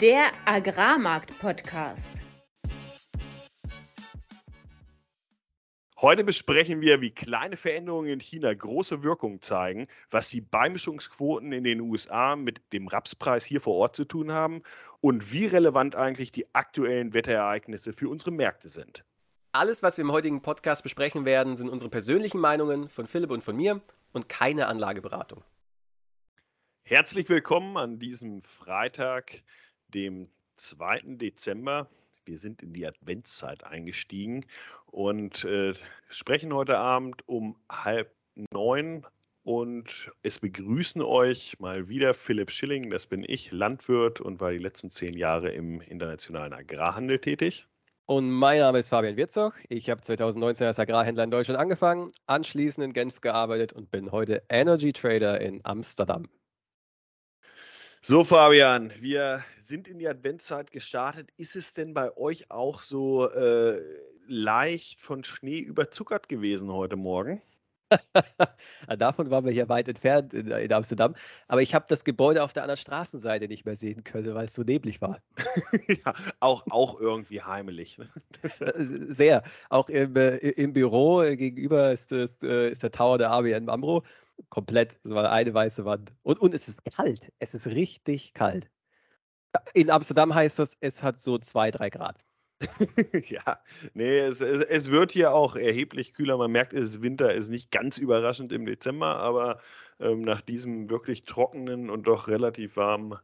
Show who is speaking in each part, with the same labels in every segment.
Speaker 1: der Agrarmarkt-Podcast.
Speaker 2: Heute besprechen wir, wie kleine Veränderungen in China große Wirkung zeigen, was die Beimischungsquoten in den USA mit dem Rapspreis hier vor Ort zu tun haben und wie relevant eigentlich die aktuellen Wetterereignisse für unsere Märkte sind.
Speaker 3: Alles, was wir im heutigen Podcast besprechen werden, sind unsere persönlichen Meinungen von Philipp und von mir und keine Anlageberatung.
Speaker 2: Herzlich willkommen an diesem Freitag, dem 2. Dezember. Wir sind in die Adventszeit eingestiegen und äh, sprechen heute Abend um halb neun und es begrüßen euch mal wieder Philipp Schilling, das bin ich, Landwirt und war die letzten zehn Jahre im internationalen Agrarhandel tätig.
Speaker 3: Und mein Name ist Fabian Wirzog. Ich habe 2019 als Agrarhändler in Deutschland angefangen, anschließend in Genf gearbeitet und bin heute Energy Trader in Amsterdam.
Speaker 2: So, Fabian, wir sind in die Adventszeit gestartet. Ist es denn bei euch auch so äh, leicht von Schnee überzuckert gewesen heute Morgen?
Speaker 3: Davon waren wir hier weit entfernt in, in Amsterdam. Aber ich habe das Gebäude auf der anderen Straßenseite nicht mehr sehen können, weil es so neblig war.
Speaker 2: ja, auch, auch irgendwie heimelig. Ne?
Speaker 3: Äh, sehr. Auch im, äh, im Büro gegenüber ist, äh, ist der Tower der ABN Amro komplett. Es war eine weiße Wand. Und, und es ist kalt. Es ist richtig kalt. In Amsterdam heißt das, es hat so zwei, drei Grad.
Speaker 2: ja, nee, es, es, es, wird hier auch erheblich kühler. Man merkt, es ist Winter, ist nicht ganz überraschend im Dezember, aber ähm, nach diesem wirklich trockenen und doch relativ warmen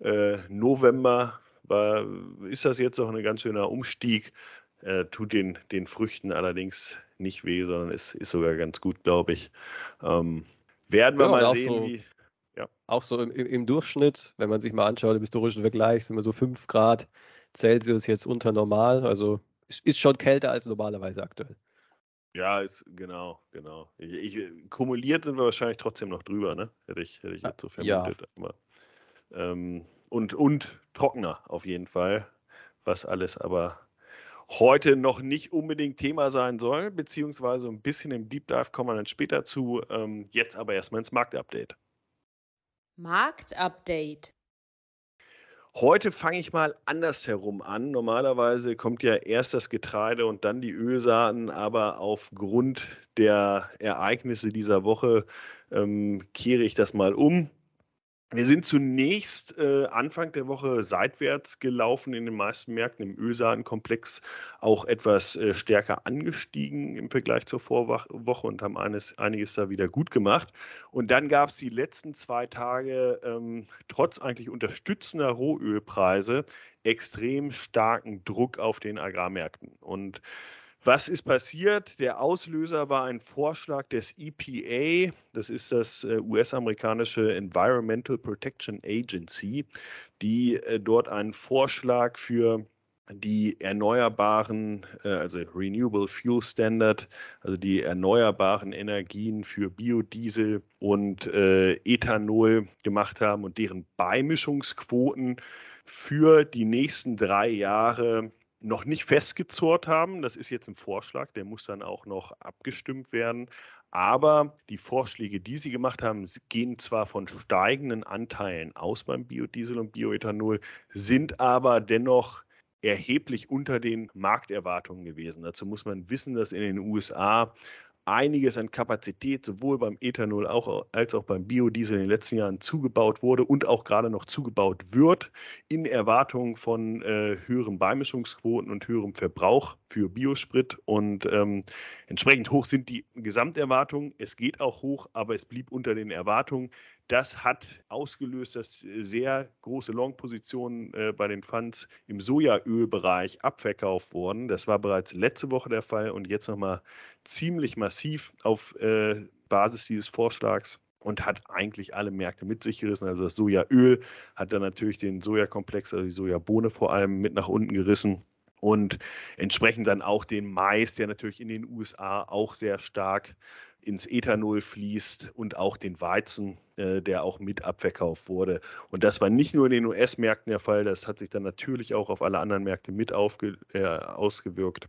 Speaker 2: äh, November war, ist das jetzt auch ein ganz schöner Umstieg. Äh, tut den, den Früchten allerdings nicht weh, sondern ist, ist sogar ganz gut, glaube ich. Ähm, werden wir ja, mal sehen,
Speaker 3: so,
Speaker 2: wie.
Speaker 3: Ja. Auch so im, im, Durchschnitt, wenn man sich mal anschaut, im historischen Vergleich, sind wir so 5 Grad Celsius jetzt unter normal. Also ist schon kälter als normalerweise aktuell.
Speaker 2: Ja, ist genau, genau. Ich, ich, kumuliert sind wir wahrscheinlich trotzdem noch drüber, ne? Hätte ich, hätte ich jetzt so vermutet. Ja. Aber, ähm, und, und trockener auf jeden Fall, was alles aber heute noch nicht unbedingt Thema sein soll, beziehungsweise ein bisschen im Deep Dive kommen wir dann später zu. Ähm, jetzt aber erstmal ins Marktupdate.
Speaker 1: Marktupdate.
Speaker 2: Heute fange ich mal andersherum an. Normalerweise kommt ja erst das Getreide und dann die Ölsaaten, aber aufgrund der Ereignisse dieser Woche ähm, kehre ich das mal um. Wir sind zunächst äh, Anfang der Woche seitwärts gelaufen in den meisten Märkten, im Ölsaatenkomplex auch etwas äh, stärker angestiegen im Vergleich zur Vorwoche und haben eines, einiges da wieder gut gemacht. Und dann gab es die letzten zwei Tage ähm, trotz eigentlich unterstützender Rohölpreise extrem starken Druck auf den Agrarmärkten. Und was ist passiert? Der Auslöser war ein Vorschlag des EPA, das ist das äh, US-amerikanische Environmental Protection Agency, die äh, dort einen Vorschlag für die erneuerbaren, äh, also Renewable Fuel Standard, also die erneuerbaren Energien für Biodiesel und Ethanol gemacht haben und deren Beimischungsquoten für die nächsten drei Jahre noch nicht festgezurrt haben. Das ist jetzt ein Vorschlag, der muss dann auch noch abgestimmt werden. Aber die Vorschläge, die Sie gemacht haben, gehen zwar von steigenden Anteilen aus beim Biodiesel und Bioethanol, sind aber dennoch erheblich unter den Markterwartungen gewesen. Dazu muss man wissen, dass in den USA einiges an Kapazität sowohl beim Ethanol auch, als auch beim Biodiesel in den letzten Jahren zugebaut wurde und auch gerade noch zugebaut wird, in Erwartung von äh, höheren Beimischungsquoten und höherem Verbrauch für Biosprit. Und ähm, entsprechend hoch sind die Gesamterwartungen. Es geht auch hoch, aber es blieb unter den Erwartungen. Das hat ausgelöst, dass sehr große Long-Positionen äh, bei den Funds im Sojaölbereich abverkauft wurden. Das war bereits letzte Woche der Fall und jetzt nochmal ziemlich massiv auf äh, Basis dieses Vorschlags und hat eigentlich alle Märkte mit sich gerissen. Also das Sojaöl hat dann natürlich den Sojakomplex, also die Sojabohne vor allem mit nach unten gerissen und entsprechend dann auch den Mais, der natürlich in den USA auch sehr stark ins Ethanol fließt und auch den Weizen, äh, der auch mit abverkauft wurde. Und das war nicht nur in den US-Märkten der Fall, das hat sich dann natürlich auch auf alle anderen Märkte mit aufge, äh, ausgewirkt.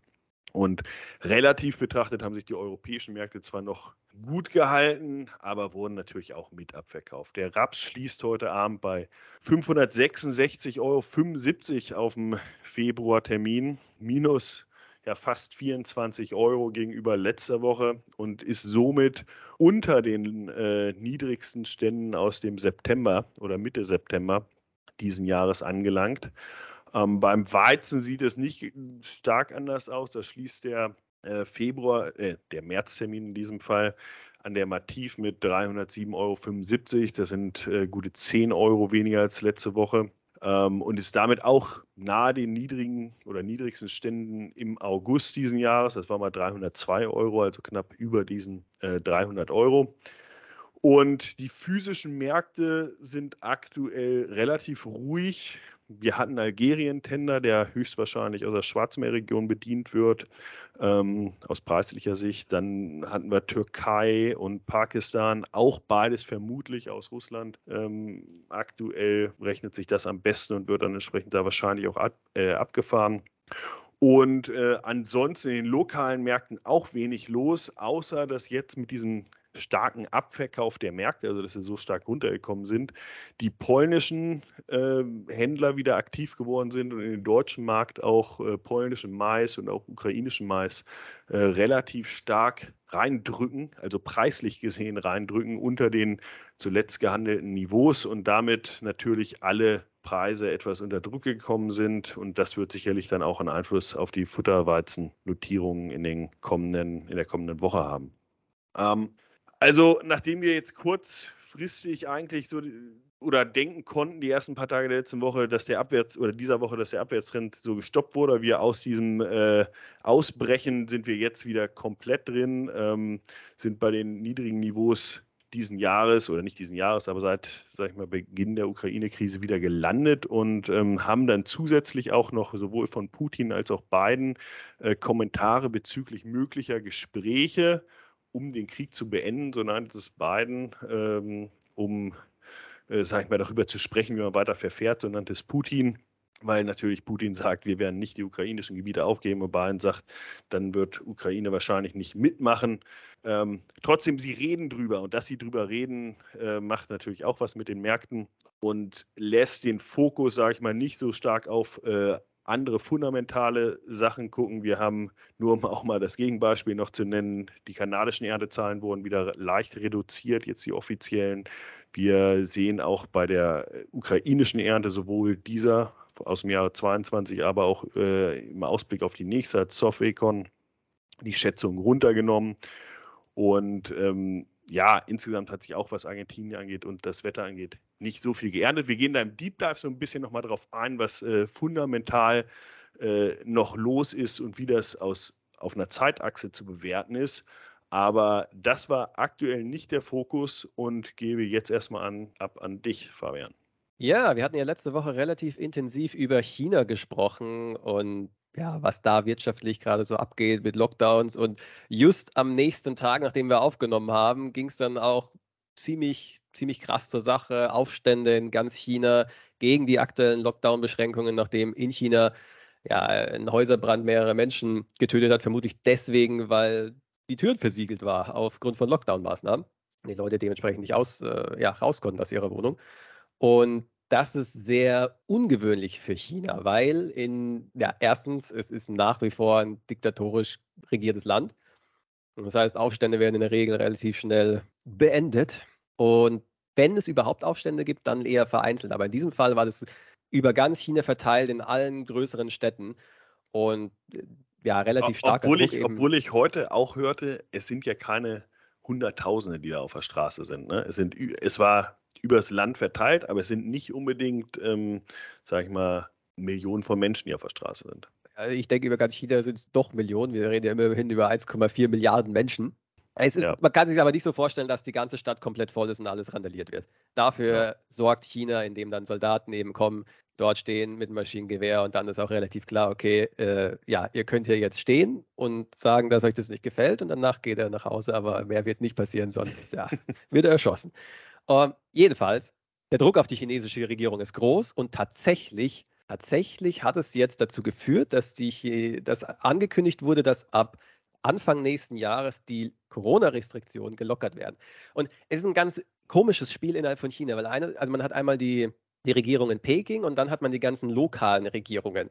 Speaker 2: Und relativ betrachtet haben sich die europäischen Märkte zwar noch gut gehalten, aber wurden natürlich auch mit abverkauft. Der Raps schließt heute Abend bei 566,75 Euro auf dem Februartermin, minus ja fast 24 Euro gegenüber letzter Woche und ist somit unter den äh, niedrigsten Ständen aus dem September oder Mitte September diesen Jahres angelangt. Ähm, beim Weizen sieht es nicht stark anders aus. Da schließt der äh, Februar, äh, der Märztermin in diesem Fall, an der Mativ mit 307,75 Euro. Das sind äh, gute 10 Euro weniger als letzte Woche ähm, und ist damit auch nahe den niedrigen oder niedrigsten Ständen im August diesen Jahres. Das war mal 302 Euro, also knapp über diesen äh, 300 Euro. Und die physischen Märkte sind aktuell relativ ruhig. Wir hatten Algerien-Tender, der höchstwahrscheinlich aus der Schwarzmeerregion bedient wird, ähm, aus preislicher Sicht. Dann hatten wir Türkei und Pakistan, auch beides vermutlich aus Russland. Ähm, aktuell rechnet sich das am besten und wird dann entsprechend da wahrscheinlich auch ab, äh, abgefahren. Und äh, ansonsten in den lokalen Märkten auch wenig los, außer dass jetzt mit diesem starken Abverkauf der Märkte, also dass sie so stark runtergekommen sind, die polnischen äh, Händler wieder aktiv geworden sind und in den deutschen Markt auch äh, polnischen Mais und auch ukrainischen Mais äh, relativ stark reindrücken, also preislich gesehen reindrücken unter den zuletzt gehandelten Niveaus und damit natürlich alle Preise etwas unter Druck gekommen sind und das wird sicherlich dann auch einen Einfluss auf die Futterweizennotierungen in in der kommenden Woche haben. Ähm, also, nachdem wir jetzt kurzfristig eigentlich so oder denken konnten, die ersten paar Tage der letzten Woche, dass der Abwärts oder dieser Woche, dass der Abwärtstrend so gestoppt wurde, wir aus diesem äh, Ausbrechen sind wir jetzt wieder komplett drin, ähm, sind bei den niedrigen Niveaus diesen Jahres oder nicht diesen Jahres, aber seit, sag ich mal, Beginn der Ukraine-Krise wieder gelandet und ähm, haben dann zusätzlich auch noch sowohl von Putin als auch Biden äh, Kommentare bezüglich möglicher Gespräche um den Krieg zu beenden, so nannte es Biden, ähm, um, äh, sag ich mal, darüber zu sprechen, wie man weiter verfährt, so nannte es Putin. Weil natürlich Putin sagt, wir werden nicht die ukrainischen Gebiete aufgeben. Und Biden sagt, dann wird Ukraine wahrscheinlich nicht mitmachen. Ähm, trotzdem, sie reden drüber. Und dass sie drüber reden, äh, macht natürlich auch was mit den Märkten und lässt den Fokus, sage ich mal, nicht so stark auf äh, andere fundamentale Sachen gucken. Wir haben, nur um auch mal das Gegenbeispiel noch zu nennen, die kanadischen Erntezahlen wurden wieder leicht reduziert, jetzt die offiziellen. Wir sehen auch bei der ukrainischen Ernte sowohl dieser aus dem Jahre 22, aber auch äh, im Ausblick auf die nächste als Softwarecon die Schätzung runtergenommen. Und ähm, ja, insgesamt hat sich auch, was Argentinien angeht und das Wetter angeht, nicht so viel geerntet. Wir gehen da im Deep Dive so ein bisschen nochmal drauf ein, was äh, fundamental äh, noch los ist und wie das aus, auf einer Zeitachse zu bewerten ist. Aber das war aktuell nicht der Fokus und gebe jetzt erstmal an, ab an dich, Fabian.
Speaker 3: Ja, wir hatten ja letzte Woche relativ intensiv über China gesprochen und ja, was da wirtschaftlich gerade so abgeht mit Lockdowns. Und just am nächsten Tag, nachdem wir aufgenommen haben, ging es dann auch ziemlich, ziemlich krass zur Sache. Aufstände in ganz China gegen die aktuellen Lockdown-Beschränkungen, nachdem in China ja, ein Häuserbrand mehrere Menschen getötet hat, vermutlich deswegen, weil die Türen versiegelt war aufgrund von Lockdown-Maßnahmen. Die Leute dementsprechend nicht aus, äh, ja, raus konnten aus ihrer Wohnung. Und das ist sehr ungewöhnlich für China, weil in, ja, erstens, es ist nach wie vor ein diktatorisch regiertes Land. Das heißt, Aufstände werden in der Regel relativ schnell beendet. Und wenn es überhaupt Aufstände gibt, dann eher vereinzelt. Aber in diesem Fall war das über ganz China verteilt in allen größeren Städten. Und ja, relativ stark.
Speaker 2: Obwohl ich, obwohl ich heute auch hörte, es sind ja keine Hunderttausende, die da auf der Straße sind. Ne? Es, sind, es war übers Land verteilt, aber es sind nicht unbedingt, ähm, sag ich mal, Millionen von Menschen, die auf der Straße sind.
Speaker 3: Ich denke, über ganz China sind es doch Millionen. Wir reden ja immerhin über 1,4 Milliarden Menschen. Ist, ja. Man kann sich aber nicht so vorstellen, dass die ganze Stadt komplett voll ist und alles randaliert wird. Dafür ja. sorgt China, indem dann Soldaten eben kommen, dort stehen mit Maschinengewehr und dann ist auch relativ klar, okay, äh, ja, ihr könnt hier jetzt stehen und sagen, dass euch das nicht gefällt und danach geht er nach Hause, aber mehr wird nicht passieren, sonst ja, wird er erschossen. Uh, jedenfalls, der Druck auf die chinesische Regierung ist groß und tatsächlich tatsächlich hat es jetzt dazu geführt, dass, die, dass angekündigt wurde, dass ab Anfang nächsten Jahres die Corona-Restriktionen gelockert werden. Und es ist ein ganz komisches Spiel innerhalb von China, weil eine, also man hat einmal die, die Regierung in Peking und dann hat man die ganzen lokalen Regierungen.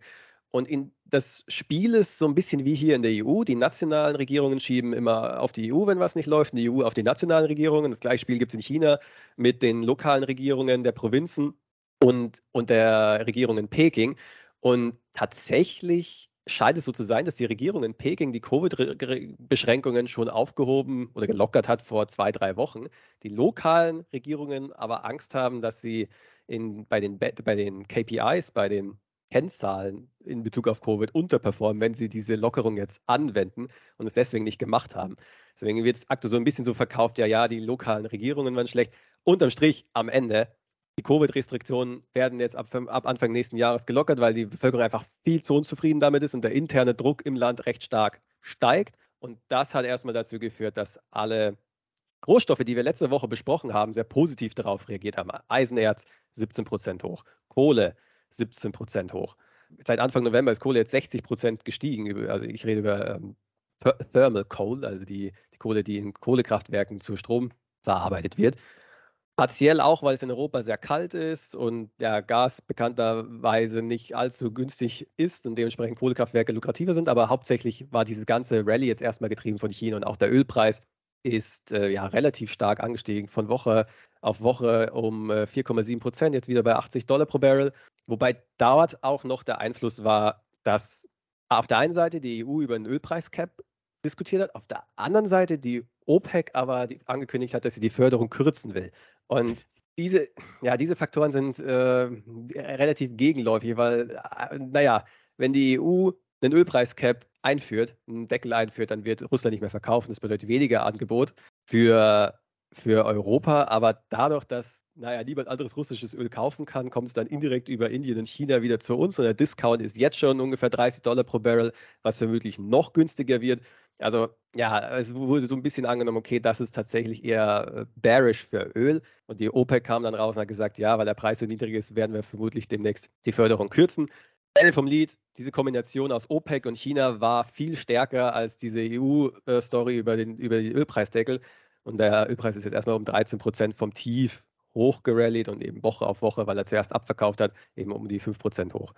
Speaker 3: Und in, das Spiel ist so ein bisschen wie hier in der EU. Die nationalen Regierungen schieben immer auf die EU, wenn was nicht läuft, und die EU auf die nationalen Regierungen. Das gleiche Spiel gibt es in China mit den lokalen Regierungen der Provinzen und, und der Regierung in Peking. Und tatsächlich scheint es so zu sein, dass die Regierung in Peking die Covid-Beschränkungen schon aufgehoben oder gelockert hat vor zwei, drei Wochen. Die lokalen Regierungen aber Angst haben, dass sie in, bei, den, bei den KPIs, bei den Kennzahlen in Bezug auf Covid unterperformen, wenn sie diese Lockerung jetzt anwenden und es deswegen nicht gemacht haben. Deswegen wird es aktuell so ein bisschen so verkauft, ja, ja, die lokalen Regierungen waren schlecht. Unterm Strich am Ende die Covid-Restriktionen werden jetzt ab, ab, Anfang nächsten Jahres gelockert, weil die Bevölkerung einfach viel zu unzufrieden damit ist und der interne Druck im Land recht stark steigt. Und das hat erstmal dazu geführt, dass alle Rohstoffe, die wir letzte Woche besprochen haben, sehr positiv darauf reagiert haben. Eisenerz 17 Prozent hoch, Kohle 17 Prozent hoch. Seit Anfang November ist Kohle jetzt 60 Prozent gestiegen. Also ich rede über ähm, Thermal Coal, also die, die Kohle, die in Kohlekraftwerken zu Strom verarbeitet wird. Partiell auch, weil es in Europa sehr kalt ist und ja, Gas bekannterweise nicht allzu günstig ist und dementsprechend Kohlekraftwerke lukrativer sind. Aber hauptsächlich war diese ganze Rallye jetzt erstmal getrieben von China und auch der Ölpreis ist äh, ja relativ stark angestiegen von Woche auf Woche um äh, 4,7 Prozent, jetzt wieder bei 80 Dollar pro Barrel. Wobei dort auch noch der Einfluss war, dass auf der einen Seite die EU über einen Ölpreiscap diskutiert hat, auf der anderen Seite die OPEC aber die angekündigt hat, dass sie die Förderung kürzen will. Und diese, ja, diese Faktoren sind äh, relativ gegenläufig, weil, äh, naja, wenn die EU einen Ölpreiscap einführt, einen Deckel einführt, dann wird Russland nicht mehr verkaufen. Das bedeutet weniger Angebot für, für Europa. Aber dadurch, dass naja, niemand anderes russisches Öl kaufen kann, kommt es dann indirekt über Indien und China wieder zu uns. Und der Discount ist jetzt schon ungefähr 30 Dollar pro Barrel, was vermutlich noch günstiger wird. Also ja, es wurde so ein bisschen angenommen, okay, das ist tatsächlich eher äh, bearish für Öl. Und die OPEC kam dann raus und hat gesagt, ja, weil der Preis so niedrig ist, werden wir vermutlich demnächst die Förderung kürzen. Ende vom Lied, diese Kombination aus OPEC und China war viel stärker als diese EU-Story über den, über den Ölpreisdeckel. Und der Ölpreis ist jetzt erstmal um 13 Prozent vom Tief hochgerallied und eben Woche auf Woche, weil er zuerst abverkauft hat, eben um die 5 Prozent hoch.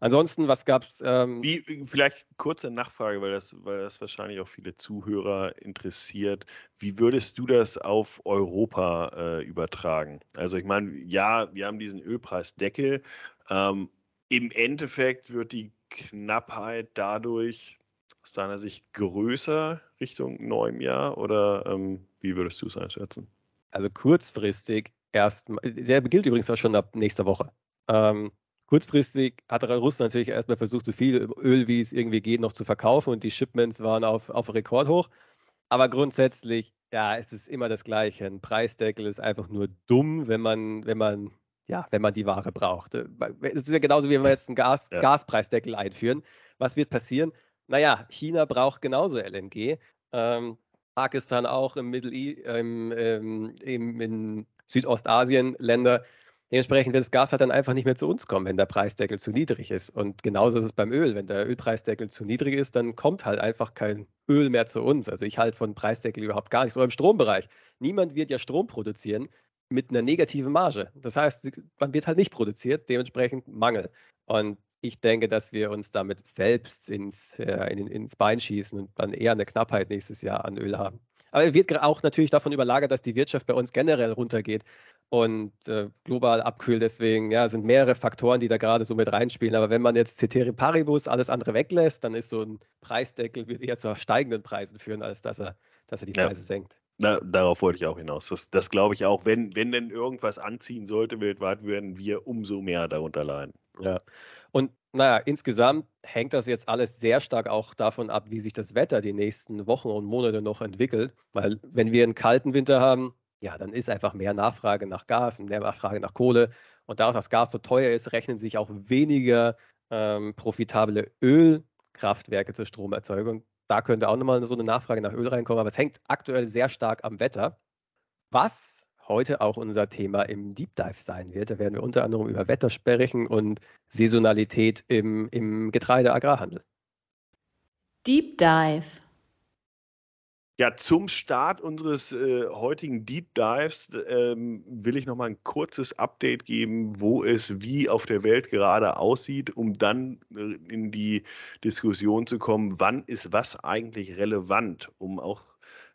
Speaker 3: Ansonsten, was gab es?
Speaker 2: Ähm Wie, vielleicht kurze Nachfrage, weil das, weil das wahrscheinlich auch viele Zuhörer interessiert. Wie würdest du das auf Europa äh, übertragen? Also ich meine, ja, wir haben diesen Ölpreisdeckel. Ähm, Im Endeffekt wird die Knappheit dadurch aus deiner Sicht größer Richtung neuem Jahr oder ähm, wie würdest du es einschätzen?
Speaker 3: Also kurzfristig erst, der gilt übrigens auch schon ab nächster Woche. Ähm, Kurzfristig hat Russland natürlich erstmal versucht, so viel Öl wie es irgendwie geht noch zu verkaufen und die Shipments waren auf, auf Rekordhoch. Aber grundsätzlich, ja, es ist immer das Gleiche. Ein Preisdeckel ist einfach nur dumm, wenn man, wenn man, ja, wenn man die Ware braucht. Es ist ja genauso, wie wenn wir jetzt einen Gas, ja. Gaspreisdeckel einführen. Was wird passieren? Naja, China braucht genauso LNG. Ähm, Pakistan auch im Middle East, ähm, ähm, in Südostasien Länder. Dementsprechend wird das Gas halt dann einfach nicht mehr zu uns kommen, wenn der Preisdeckel zu niedrig ist. Und genauso ist es beim Öl. Wenn der Ölpreisdeckel zu niedrig ist, dann kommt halt einfach kein Öl mehr zu uns. Also ich halte von Preisdeckel überhaupt gar nichts. Oder im Strombereich. Niemand wird ja Strom produzieren mit einer negativen Marge. Das heißt, man wird halt nicht produziert, dementsprechend Mangel. Und ich denke, dass wir uns damit selbst ins, äh, in, ins Bein schießen und dann eher eine Knappheit nächstes Jahr an Öl haben. Aber er wird auch natürlich davon überlagert, dass die Wirtschaft bei uns generell runtergeht und äh, global abkühlt. Deswegen ja, sind mehrere Faktoren, die da gerade so mit reinspielen. Aber wenn man jetzt Ceteri Paribus alles andere weglässt, dann ist so ein Preisdeckel wird eher zu steigenden Preisen führen, als dass er, dass er die Preise ja. senkt.
Speaker 2: Na, darauf wollte ich auch hinaus. Das, das glaube ich auch. Wenn, wenn denn irgendwas anziehen sollte weltweit, werden wir umso mehr darunter leiden.
Speaker 3: Ja. Und naja, insgesamt hängt das jetzt alles sehr stark auch davon ab, wie sich das Wetter die nächsten Wochen und Monate noch entwickelt. Weil wenn wir einen kalten Winter haben, ja, dann ist einfach mehr Nachfrage nach Gas und mehr Nachfrage nach Kohle. Und dadurch, dass Gas so teuer ist, rechnen sich auch weniger ähm, profitable Ölkraftwerke zur Stromerzeugung. Da könnte auch nochmal so eine Nachfrage nach Öl reinkommen, aber es hängt aktuell sehr stark am Wetter. Was heute auch unser Thema im Deep Dive sein wird. Da werden wir unter anderem über Wetter sprechen und Saisonalität im, im Getreide-Agrarhandel.
Speaker 1: Deep Dive.
Speaker 2: Ja, zum Start unseres äh, heutigen Deep Dives ähm, will ich nochmal ein kurzes Update geben, wo es wie auf der Welt gerade aussieht, um dann äh, in die Diskussion zu kommen, wann ist was eigentlich relevant, um auch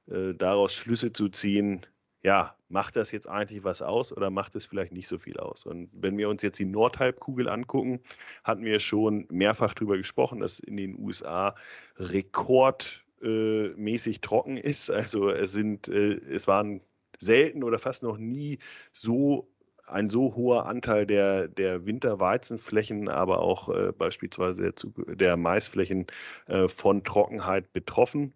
Speaker 2: äh, daraus Schlüsse zu ziehen, ja, macht das jetzt eigentlich was aus oder macht es vielleicht nicht so viel aus? Und wenn wir uns jetzt die Nordhalbkugel angucken, hatten wir schon mehrfach darüber gesprochen, dass in den USA rekordmäßig trocken ist. Also es sind, äh, es waren selten oder fast noch nie so ein so hoher Anteil der, der Winterweizenflächen, aber auch äh, beispielsweise der, der Maisflächen äh, von Trockenheit betroffen.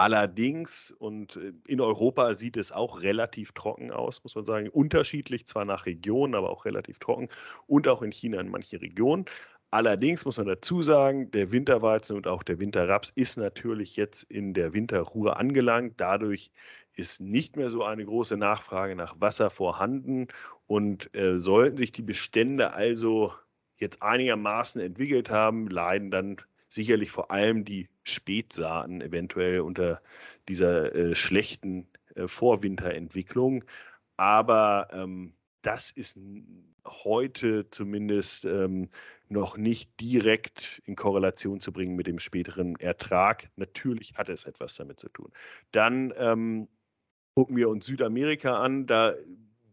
Speaker 2: Allerdings, und äh, in Europa sieht es auch relativ trocken aus, muss man sagen, unterschiedlich, zwar nach Region, aber auch relativ trocken und auch in China in manchen Regionen. Allerdings muss man dazu sagen, der Winterweizen und auch der Winterraps ist natürlich jetzt in der Winterruhe angelangt. Dadurch ist nicht mehr so eine große Nachfrage nach Wasser vorhanden und äh, sollten sich die Bestände also jetzt einigermaßen entwickelt haben, leiden dann sicherlich vor allem die Spätsaaten eventuell unter dieser äh, schlechten äh, Vorwinterentwicklung. Aber ähm, das ist heute zumindest ähm, noch nicht direkt in Korrelation zu bringen mit dem späteren Ertrag. Natürlich hat es etwas damit zu tun. Dann ähm, gucken wir uns Südamerika an. Da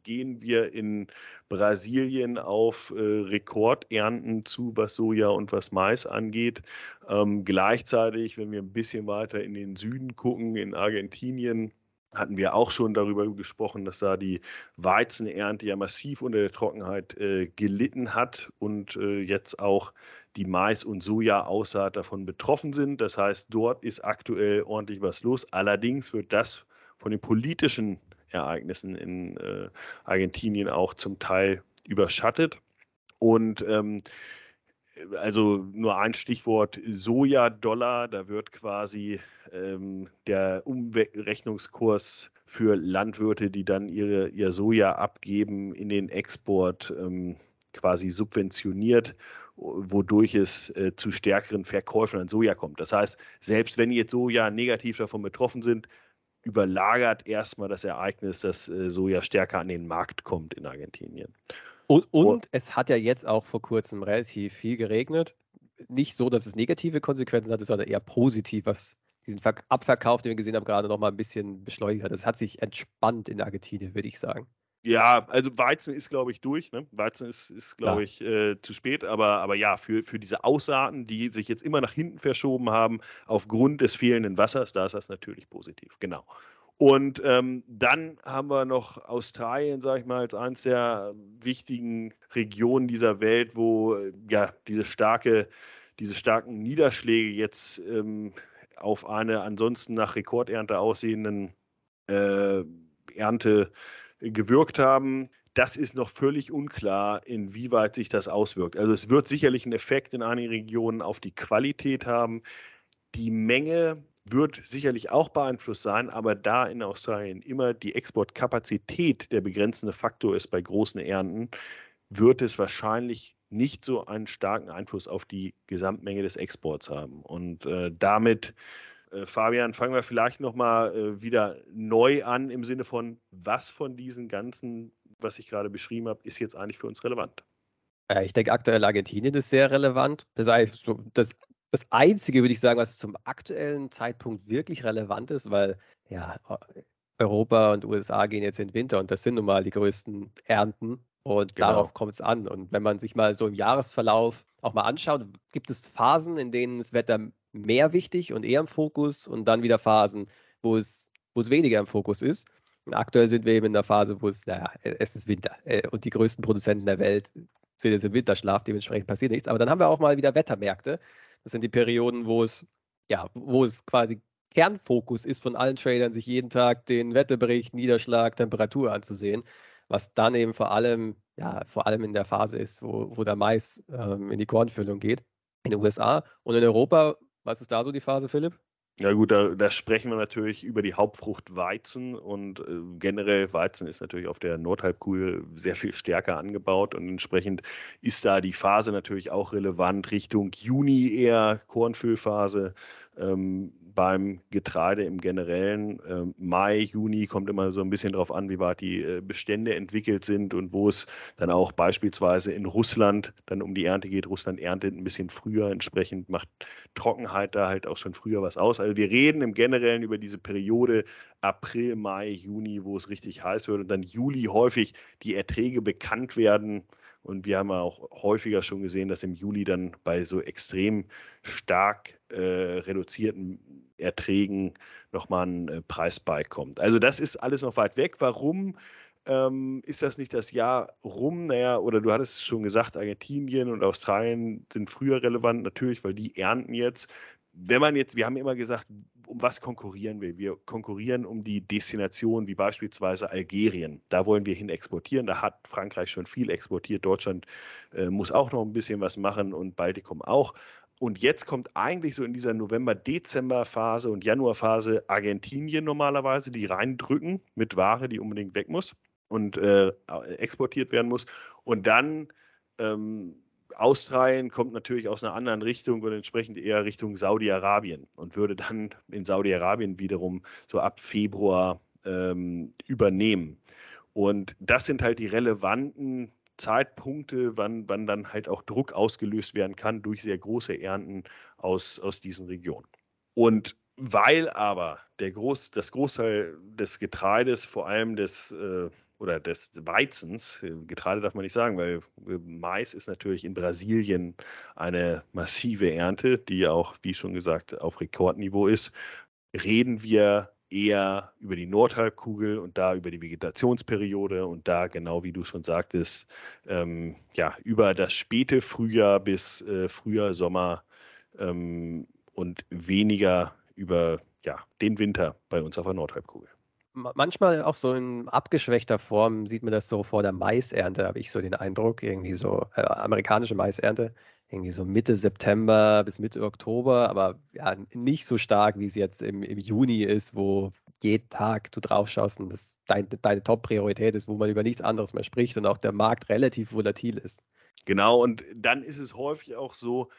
Speaker 2: gehen wir in Brasilien auf äh, Rekordernten zu, was Soja und was Mais angeht. Ähm, gleichzeitig, wenn wir ein bisschen weiter in den Süden gucken, in Argentinien, hatten wir auch schon darüber gesprochen, dass da die Weizenernte ja massiv unter der Trockenheit äh, gelitten hat und äh, jetzt auch die Mais- und Soja-Aussaat davon betroffen sind. Das heißt, dort ist aktuell ordentlich was los. Allerdings wird das von den politischen Ereignissen in äh, Argentinien auch zum Teil überschattet. Und ähm, also nur ein Stichwort Soja-Dollar, da wird quasi ähm, der Umrechnungskurs für Landwirte, die dann ihre, ihr Soja abgeben, in den Export ähm, quasi subventioniert, wodurch es äh, zu stärkeren Verkäufen an Soja kommt. Das heißt, selbst wenn jetzt Soja negativ davon betroffen sind, überlagert erstmal das Ereignis, dass äh, Soja stärker an den Markt kommt in Argentinien.
Speaker 3: Und, und es hat ja jetzt auch vor kurzem relativ viel geregnet. Nicht so, dass es negative Konsequenzen hatte, sondern eher positiv, was diesen Abverkauf, den wir gesehen haben, gerade noch mal ein bisschen beschleunigt hat. Es hat sich entspannt in Argentinien, würde ich sagen.
Speaker 2: Ja, also Weizen ist, glaube ich, durch. Ne? Weizen ist, ist glaube ich, äh, zu spät. Aber, aber ja, für, für diese Aussaaten, die sich jetzt immer nach hinten verschoben haben, aufgrund des fehlenden Wassers, da ist das natürlich positiv. Genau. Und ähm, dann haben wir noch Australien, sage ich mal, als eines der wichtigen Regionen dieser Welt, wo ja diese starke, diese starken Niederschläge jetzt ähm, auf eine ansonsten nach Rekordernte aussehenden äh, Ernte gewirkt haben. Das ist noch völlig unklar, inwieweit sich das auswirkt. Also es wird sicherlich einen Effekt in einigen Regionen auf die Qualität haben. Die Menge wird sicherlich auch beeinflusst sein, aber da in Australien immer die Exportkapazität der begrenzende Faktor ist bei großen Ernten, wird es wahrscheinlich nicht so einen starken Einfluss auf die Gesamtmenge des Exports haben. Und äh, damit Fabian, fangen wir vielleicht nochmal äh, wieder neu an im Sinne von, was von diesen ganzen, was ich gerade beschrieben habe, ist jetzt eigentlich für uns relevant?
Speaker 3: Ja, ich denke, aktuell Argentinien ist sehr relevant. Das, heißt, das, das Einzige, würde ich sagen, was zum aktuellen Zeitpunkt wirklich relevant ist, weil ja, Europa und USA gehen jetzt in den Winter und das sind nun mal die größten Ernten und genau. darauf kommt es an. Und wenn man sich mal so im Jahresverlauf auch mal anschaut, gibt es Phasen, in denen das Wetter mehr wichtig und eher im Fokus und dann wieder Phasen, wo es, wo es weniger im Fokus ist. Und aktuell sind wir eben in der Phase, wo es, naja, es ist Winter äh, und die größten Produzenten der Welt sind jetzt im Winterschlaf, dementsprechend passiert nichts. Aber dann haben wir auch mal wieder Wettermärkte. Das sind die Perioden, wo es, ja, wo es quasi Kernfokus ist von allen Tradern, sich jeden Tag den Wetterbericht, Niederschlag, Temperatur anzusehen, was dann eben vor allem, ja, vor allem in der Phase ist, wo, wo der Mais ähm, in die Kornfüllung geht in den USA und in Europa was ist da so die Phase, Philipp?
Speaker 2: Ja gut, da, da, sprechen wir natürlich über die Hauptfrucht Weizen und äh, generell Weizen ist natürlich auf der Nordhalbkugel sehr viel stärker angebaut und entsprechend ist da die Phase natürlich auch relevant Richtung Juni eher Kornfüllphase. Ähm, beim Getreide im Generellen. Ähm, Mai, Juni kommt immer so ein bisschen darauf an, wie weit die äh, Bestände entwickelt sind und wo es dann auch beispielsweise in Russland dann um die Ernte geht. Russland erntet ein bisschen früher, entsprechend macht Trockenheit da halt auch schon früher was aus. Also wir reden im Generellen über diese Periode April, Mai, Juni, wo es richtig heiß wird und dann Juli häufig die Erträge bekannt werden. Und wir haben auch häufiger schon gesehen, dass im Juli dann bei so extrem stark äh, reduzierten Erträgen nochmal ein äh, Preis beikommt. Also das ist alles noch weit weg. Warum ähm, ist das nicht das Jahr rum? Naja, oder du hattest es schon gesagt, Argentinien und Australien sind früher relevant, natürlich, weil die ernten jetzt. Wenn man jetzt, wir haben immer gesagt, um was konkurrieren wir? Wir konkurrieren um die Destination wie beispielsweise Algerien. Da wollen wir hin exportieren. Da hat Frankreich schon viel exportiert. Deutschland äh, muss auch noch ein bisschen was machen und Baltikum auch. Und jetzt kommt eigentlich so in dieser November-Dezember-Phase und Januar-Phase Argentinien normalerweise, die reindrücken mit Ware, die unbedingt weg muss und äh, exportiert werden muss. Und dann ähm, Australien kommt natürlich aus einer anderen Richtung und entsprechend eher Richtung Saudi-Arabien und würde dann in Saudi-Arabien wiederum so ab Februar ähm, übernehmen. Und das sind halt die relevanten Zeitpunkte, wann, wann dann halt auch Druck ausgelöst werden kann durch sehr große Ernten aus, aus diesen Regionen. Und weil aber der Groß, das Großteil des Getreides, vor allem des äh, oder des Weizens, äh, Getreide darf man nicht sagen, weil äh, Mais ist natürlich in Brasilien eine massive Ernte, die auch, wie schon gesagt, auf Rekordniveau ist, reden wir eher über die Nordhalbkugel und da über die Vegetationsperiode und da, genau wie du schon sagtest, ähm, ja, über das späte Frühjahr bis äh, Frühjahr, Sommer ähm, und weniger über ja, den Winter bei uns auf der Nordhalbkugel.
Speaker 3: Manchmal auch so in abgeschwächter Form sieht man das so vor der Maisernte, habe ich so den Eindruck, irgendwie so äh, amerikanische Maisernte irgendwie so Mitte September bis Mitte Oktober, aber ja, nicht so stark, wie es jetzt im, im Juni ist, wo jeden Tag du drauf schaust und das dein, deine Top-Priorität ist, wo man über nichts anderes mehr spricht und auch der Markt relativ volatil ist.
Speaker 2: Genau, und dann ist es häufig auch so,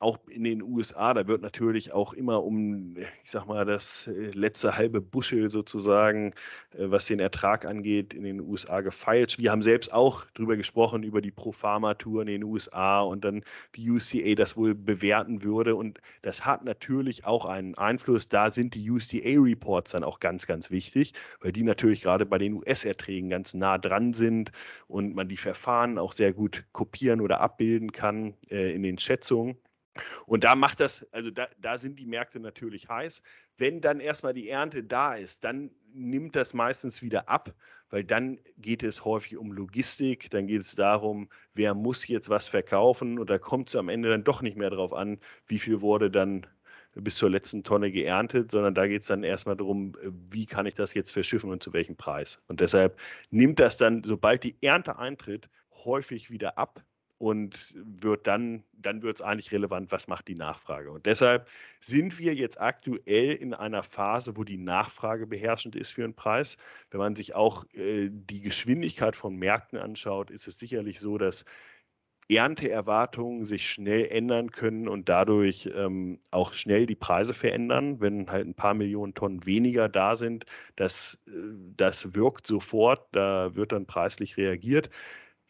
Speaker 2: auch in den USA, da wird natürlich auch immer um, ich sag mal, das äh, letzte halbe Buschel sozusagen, äh, was den Ertrag angeht, in den USA gefeilscht. Wir haben selbst auch drüber gesprochen, über die Pro-Pharma-Tour in den USA und dann, wie UCA das wohl bewerten würde. Und das hat natürlich auch einen Einfluss. Da sind die USDA-Reports dann auch ganz, ganz wichtig, weil die natürlich gerade bei den US-Erträgen ganz nah dran sind und man die Verfahren auch sehr gut kopieren oder abbilden kann äh, in den Schätzungen. Und da macht das, also da, da sind die Märkte natürlich heiß. Wenn dann erstmal die Ernte da ist, dann nimmt das meistens wieder ab, weil dann geht es häufig um Logistik, dann geht es darum, wer muss jetzt was verkaufen und da kommt es am Ende dann doch nicht mehr darauf an, wie viel wurde dann bis zur letzten Tonne geerntet, sondern da geht es dann erstmal darum, wie kann ich das jetzt verschiffen und zu welchem Preis. Und deshalb nimmt das dann, sobald die Ernte eintritt, häufig wieder ab und wird dann, dann wird es eigentlich relevant, was macht die Nachfrage. Und deshalb sind wir jetzt aktuell in einer Phase, wo die Nachfrage beherrschend ist für einen Preis. Wenn man sich auch äh, die Geschwindigkeit von Märkten anschaut, ist es sicherlich so, dass Ernteerwartungen sich schnell ändern können und dadurch ähm, auch schnell die Preise verändern, wenn halt ein paar Millionen Tonnen weniger da sind. Das, äh, das wirkt sofort, da wird dann preislich reagiert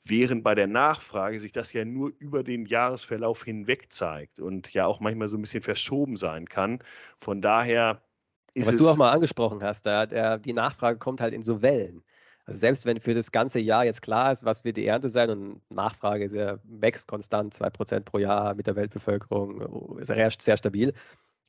Speaker 2: während bei der Nachfrage sich das ja nur über den Jahresverlauf hinweg zeigt und ja auch manchmal so ein bisschen verschoben sein kann. Von daher ist
Speaker 3: Was
Speaker 2: es.
Speaker 3: Was du auch mal angesprochen hast, da, der, die Nachfrage kommt halt in so Wellen. Also selbst wenn für das ganze Jahr jetzt klar ist, was wird die Ernte sein und Nachfrage ist ja, wächst konstant 2% pro Jahr mit der Weltbevölkerung, ist ja sehr stabil.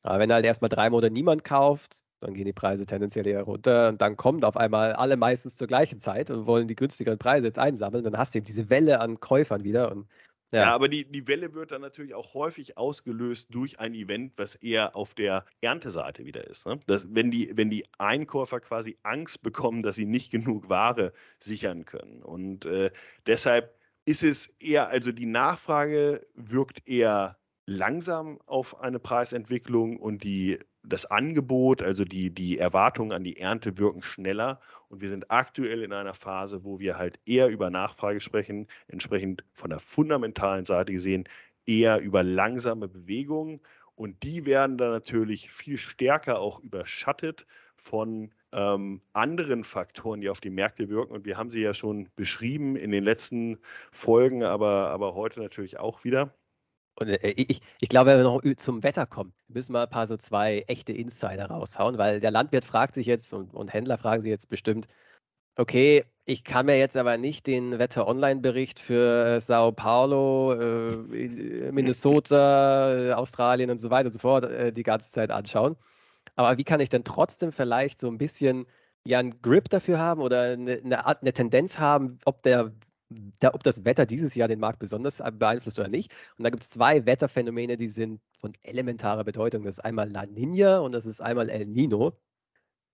Speaker 3: Aber wenn halt erstmal drei Monate niemand kauft, dann gehen die Preise tendenziell eher runter und dann kommen auf einmal alle meistens zur gleichen Zeit und wollen die günstigeren Preise jetzt einsammeln. Dann hast du eben diese Welle an Käufern wieder. Und,
Speaker 2: ja. ja, aber die, die Welle wird dann natürlich auch häufig ausgelöst durch ein Event, was eher auf der Ernteseite wieder ist. Ne? Dass, wenn, die, wenn die Einkäufer quasi Angst bekommen, dass sie nicht genug Ware sichern können. Und äh, deshalb ist es eher, also die Nachfrage wirkt eher langsam auf eine Preisentwicklung und die das Angebot, also die, die Erwartungen an die Ernte wirken schneller. Und wir sind aktuell in einer Phase, wo wir halt eher über Nachfrage sprechen, entsprechend von der fundamentalen Seite gesehen eher über langsame Bewegungen. Und die werden dann natürlich viel stärker auch überschattet von ähm, anderen Faktoren, die auf die Märkte wirken. Und wir haben sie ja schon beschrieben in den letzten Folgen, aber, aber heute natürlich auch wieder.
Speaker 3: Und äh, ich, ich glaube, wenn wir noch zum Wetter kommen, müssen wir ein paar so zwei echte Insider raushauen, weil der Landwirt fragt sich jetzt und, und Händler fragen sich jetzt bestimmt, okay, ich kann mir jetzt aber nicht den Wetter-Online-Bericht für Sao Paulo, äh, Minnesota, Australien und so weiter und so fort äh, die ganze Zeit anschauen. Aber wie kann ich denn trotzdem vielleicht so ein bisschen ja einen Grip dafür haben oder eine, eine, Art, eine Tendenz haben, ob der da, ob das Wetter dieses Jahr den Markt besonders beeinflusst oder nicht. Und da gibt es zwei Wetterphänomene, die sind von elementarer Bedeutung. Das ist einmal La Nina und das ist einmal El Nino.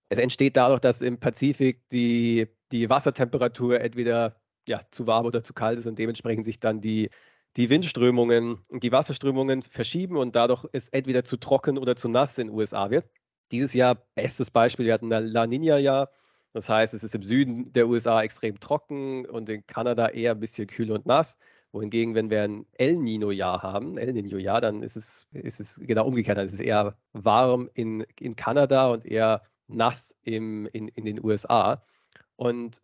Speaker 3: Es entsteht dadurch, dass im Pazifik die, die Wassertemperatur entweder ja, zu warm oder zu kalt ist und dementsprechend sich dann die, die Windströmungen und die Wasserströmungen verschieben und dadurch es entweder zu trocken oder zu nass in den USA wird. Dieses Jahr, bestes Beispiel, wir hatten La Nina-Jahr das heißt, es ist im Süden der USA extrem trocken und in Kanada eher ein bisschen kühl und nass. Wohingegen, wenn wir ein El Nino-Jahr haben, El Nino-Jahr, dann ist es, ist es genau umgekehrt. Dann ist es eher warm in, in Kanada und eher nass im, in, in den USA. Und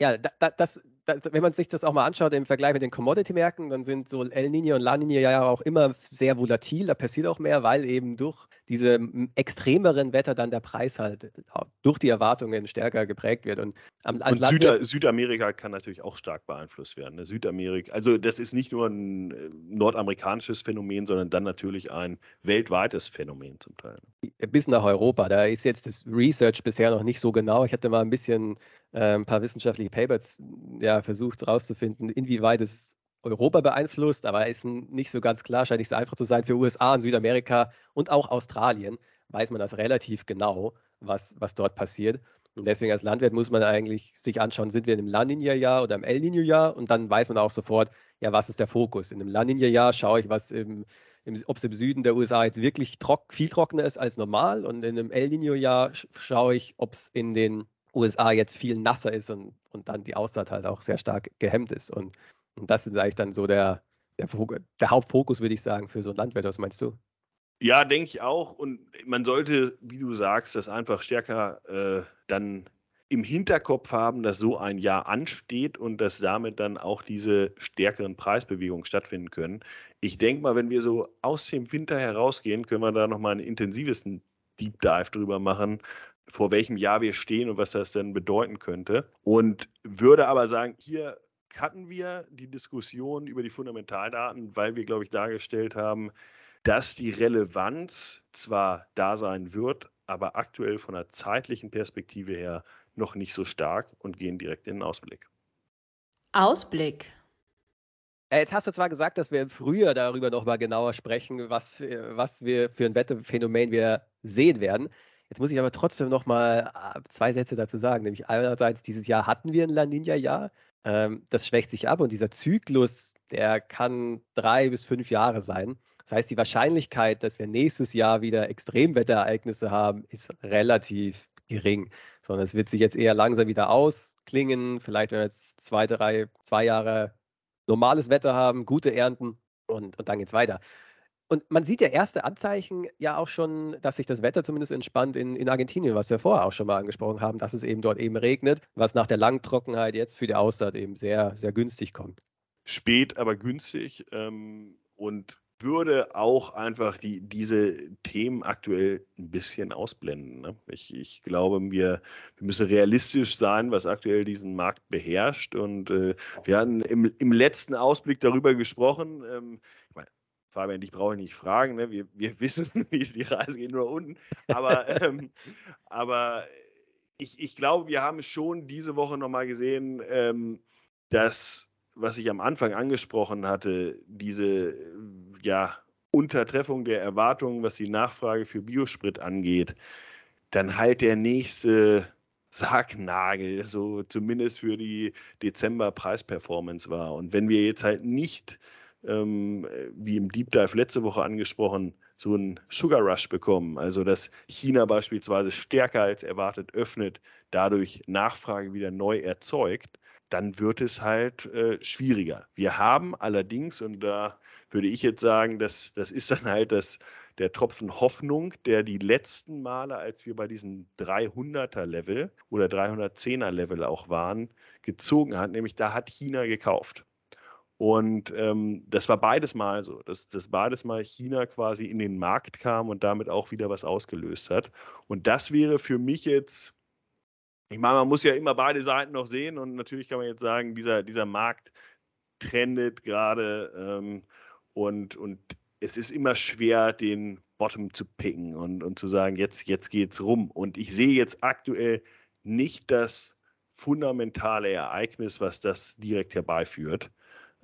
Speaker 3: ja, da, das, wenn man sich das auch mal anschaut im Vergleich mit den Commodity-Märkten, dann sind so El Nino und La Nina ja auch immer sehr volatil. Da passiert auch mehr, weil eben durch diese extremeren Wetter dann der Preis halt durch die Erwartungen stärker geprägt wird.
Speaker 2: Und, und Süda Südamerika kann natürlich auch stark beeinflusst werden. Ne? Südamerika, also das ist nicht nur ein äh, nordamerikanisches Phänomen, sondern dann natürlich ein weltweites Phänomen zum Teil.
Speaker 3: Bis nach Europa. Da ist jetzt das Research bisher noch nicht so genau. Ich hatte mal ein bisschen äh, ein paar wissenschaftliche Papers ja, versucht herauszufinden, inwieweit es Europa beeinflusst, aber ist nicht so ganz klar, scheint nicht so einfach zu sein. Für USA und Südamerika und auch Australien weiß man das relativ genau, was, was dort passiert. Und deswegen als Landwirt muss man eigentlich sich anschauen, sind wir im La Nina-Jahr oder im El Nino-Jahr und dann weiß man auch sofort, ja, was ist der Fokus. In einem La Nina-Jahr schaue ich, im, im ob es im Süden der USA jetzt wirklich trock, viel trockener ist als normal und in einem El Nino-Jahr schaue ich, ob es in den USA jetzt viel nasser ist und, und dann die Aussaat halt auch sehr stark gehemmt ist. Und, und das ist eigentlich dann so der, der, der Hauptfokus, würde ich sagen, für so ein Landwirt. Was meinst du?
Speaker 2: Ja, denke ich auch. Und man sollte, wie du sagst, das einfach stärker äh, dann im Hinterkopf haben, dass so ein Jahr ansteht und dass damit dann auch diese stärkeren Preisbewegungen stattfinden können. Ich denke mal, wenn wir so aus dem Winter herausgehen, können wir da nochmal einen intensivesten Deep Dive drüber machen, vor welchem Jahr wir stehen und was das denn bedeuten könnte. Und würde aber sagen, hier hatten wir die Diskussion über die Fundamentaldaten, weil wir, glaube ich, dargestellt haben, dass die Relevanz zwar da sein wird, aber aktuell von der zeitlichen Perspektive her noch nicht so stark und gehen direkt in den Ausblick.
Speaker 1: Ausblick.
Speaker 3: Äh, jetzt hast du zwar gesagt, dass wir im Frühjahr darüber noch mal genauer sprechen, was, was wir für ein Wetterphänomen wir sehen werden. Jetzt muss ich aber trotzdem noch mal äh, zwei Sätze dazu sagen. Nämlich einerseits, dieses Jahr hatten wir ein La Nina-Jahr. Ähm, das schwächt sich ab und dieser Zyklus, der kann drei bis fünf Jahre sein. Das heißt, die Wahrscheinlichkeit, dass wir nächstes Jahr wieder Extremwetterereignisse haben, ist relativ gering. Sondern es wird sich jetzt eher langsam wieder ausklingen. Vielleicht, wenn wir jetzt zwei, drei, zwei Jahre normales Wetter haben, gute Ernten und, und dann geht es weiter. Und man sieht ja erste Anzeichen ja auch schon, dass sich das Wetter zumindest entspannt in, in Argentinien, was wir vorher auch schon mal angesprochen haben, dass es eben dort eben regnet, was nach der langen Trockenheit jetzt für die Aussaat eben sehr, sehr günstig kommt.
Speaker 2: Spät, aber günstig ähm, und würde auch einfach die, diese Themen aktuell ein bisschen ausblenden. Ne? Ich, ich glaube, wir, wir müssen realistisch sein, was aktuell diesen Markt beherrscht. Und äh, wir hatten im, im letzten Ausblick darüber gesprochen. Ähm, Fabian, dich brauche ich nicht fragen, ne? wir, wir wissen, wie die Reise geht nur unten. Aber, ähm, aber ich, ich glaube, wir haben schon diese Woche nochmal gesehen, ähm, dass, was ich am Anfang angesprochen hatte, diese ja, Untertreffung der Erwartungen, was die Nachfrage für Biosprit angeht, dann halt der nächste Sargnagel, so zumindest für die Dezember-Preisperformance war. Und wenn wir jetzt halt nicht ähm, wie im Deep Dive letzte Woche angesprochen, so einen Sugar Rush bekommen. Also dass China beispielsweise stärker als erwartet öffnet, dadurch Nachfrage wieder neu erzeugt, dann wird es halt äh, schwieriger. Wir haben allerdings, und da würde ich jetzt sagen, dass, das ist dann halt das, der Tropfen Hoffnung, der die letzten Male, als wir bei diesem 300er Level oder 310er Level auch waren, gezogen hat. Nämlich da hat China gekauft. Und ähm, das war beides Mal so, dass, dass beides Mal China quasi in den Markt kam und damit auch wieder was ausgelöst hat. Und das wäre für mich jetzt, ich meine, man muss ja immer beide Seiten noch sehen und natürlich kann man jetzt sagen, dieser, dieser Markt trendet gerade ähm, und, und es ist immer schwer, den Bottom zu picken und, und zu sagen, jetzt, jetzt geht's rum. Und ich sehe jetzt aktuell nicht das fundamentale Ereignis, was das direkt herbeiführt,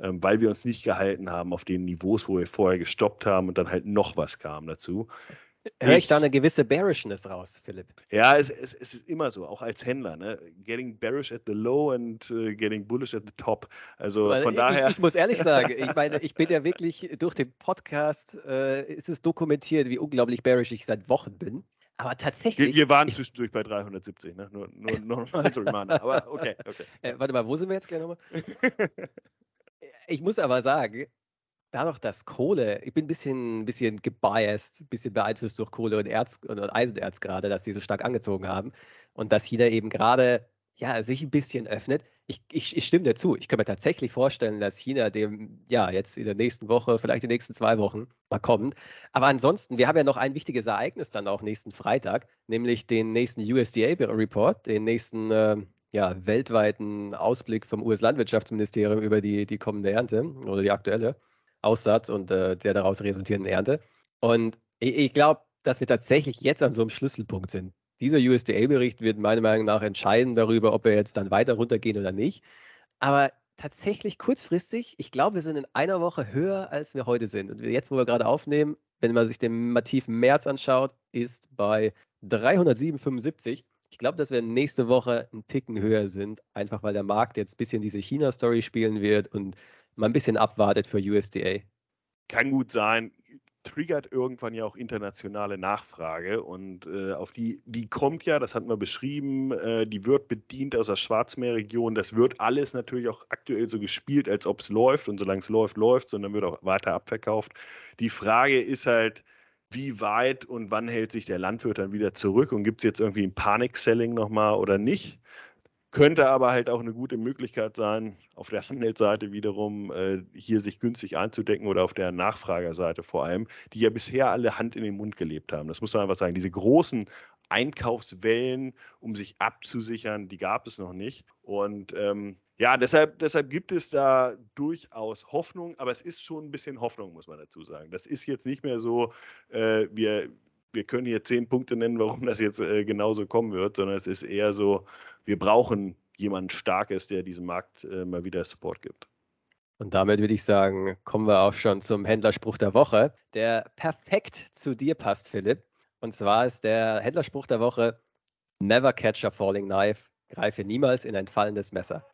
Speaker 2: ähm, weil wir uns nicht gehalten haben auf den Niveaus, wo wir vorher gestoppt haben und dann halt noch was kam dazu.
Speaker 3: Höre ich da eine gewisse Bearishness raus, Philipp?
Speaker 2: Ja, es, es, es, ist immer so, auch als Händler. Ne? Getting bearish at the low and uh, getting bullish at the top. Also Weil von
Speaker 3: ich,
Speaker 2: daher.
Speaker 3: Ich, muss ehrlich sagen, ich meine, ich bin ja wirklich durch den Podcast, äh, ist es dokumentiert, wie unglaublich bearish ich seit Wochen bin. Aber tatsächlich.
Speaker 2: Wir, wir waren ich, zwischendurch bei 370, ne? Nur, nur, nur noch als Reminder. Aber okay, okay.
Speaker 3: Äh, warte mal, wo sind wir jetzt gleich nochmal? ich muss aber sagen, dadurch, dass Kohle, ich bin ein bisschen, bisschen gebiased, ein bisschen beeinflusst durch Kohle und Erz und Eisenerz gerade, dass die so stark angezogen haben und dass China eben gerade ja, sich ein bisschen öffnet. Ich, ich, ich stimme dazu. Ich kann mir tatsächlich vorstellen, dass China dem ja jetzt in der nächsten Woche, vielleicht die nächsten zwei Wochen mal kommt. Aber ansonsten, wir haben ja noch ein wichtiges Ereignis dann auch nächsten Freitag, nämlich den nächsten USDA-Report, den nächsten äh, ja, weltweiten Ausblick vom US-Landwirtschaftsministerium über die, die kommende Ernte oder die aktuelle. Aussatz und äh, der daraus resultierenden Ernte. Und ich, ich glaube, dass wir tatsächlich jetzt an so einem Schlüsselpunkt sind. Dieser USDA-Bericht wird meiner Meinung nach entscheiden darüber, ob wir jetzt dann weiter runtergehen oder nicht. Aber tatsächlich kurzfristig, ich glaube, wir sind in einer Woche höher, als wir heute sind. Und jetzt, wo wir gerade aufnehmen, wenn man sich den Mativ März anschaut, ist bei 307,75. Ich glaube, dass wir nächste Woche einen Ticken höher sind, einfach weil der Markt jetzt ein bisschen diese China-Story spielen wird und mal ein bisschen abwartet für USDA.
Speaker 2: Kann gut sein. Triggert irgendwann ja auch internationale Nachfrage und äh, auf die, die kommt ja, das hatten wir beschrieben, äh, die wird bedient aus der Schwarzmeerregion. Das wird alles natürlich auch aktuell so gespielt, als ob es läuft und solange es läuft, läuft, sondern wird auch weiter abverkauft. Die Frage ist halt, wie weit und wann hält sich der Landwirt dann wieder zurück und gibt es jetzt irgendwie ein Panik-Selling nochmal oder nicht? Könnte aber halt auch eine gute Möglichkeit sein, auf der Handelsseite wiederum äh, hier sich günstig einzudecken oder auf der Nachfragerseite vor allem, die ja bisher alle Hand in den Mund gelebt haben. Das muss man einfach sagen. Diese großen Einkaufswellen, um sich abzusichern, die gab es noch nicht. Und ähm, ja, deshalb, deshalb gibt es da durchaus Hoffnung, aber es ist schon ein bisschen Hoffnung, muss man dazu sagen. Das ist jetzt nicht mehr so, äh, wir, wir können hier zehn Punkte nennen, warum das jetzt äh, genauso kommen wird, sondern es ist eher so, wir brauchen jemanden Starkes, der diesem Markt äh, mal wieder Support gibt.
Speaker 3: Und damit würde ich sagen, kommen wir auch schon zum Händlerspruch der Woche, der perfekt zu dir passt, Philipp. Und zwar ist der Händlerspruch der Woche: Never catch a falling knife. Greife niemals in ein fallendes Messer.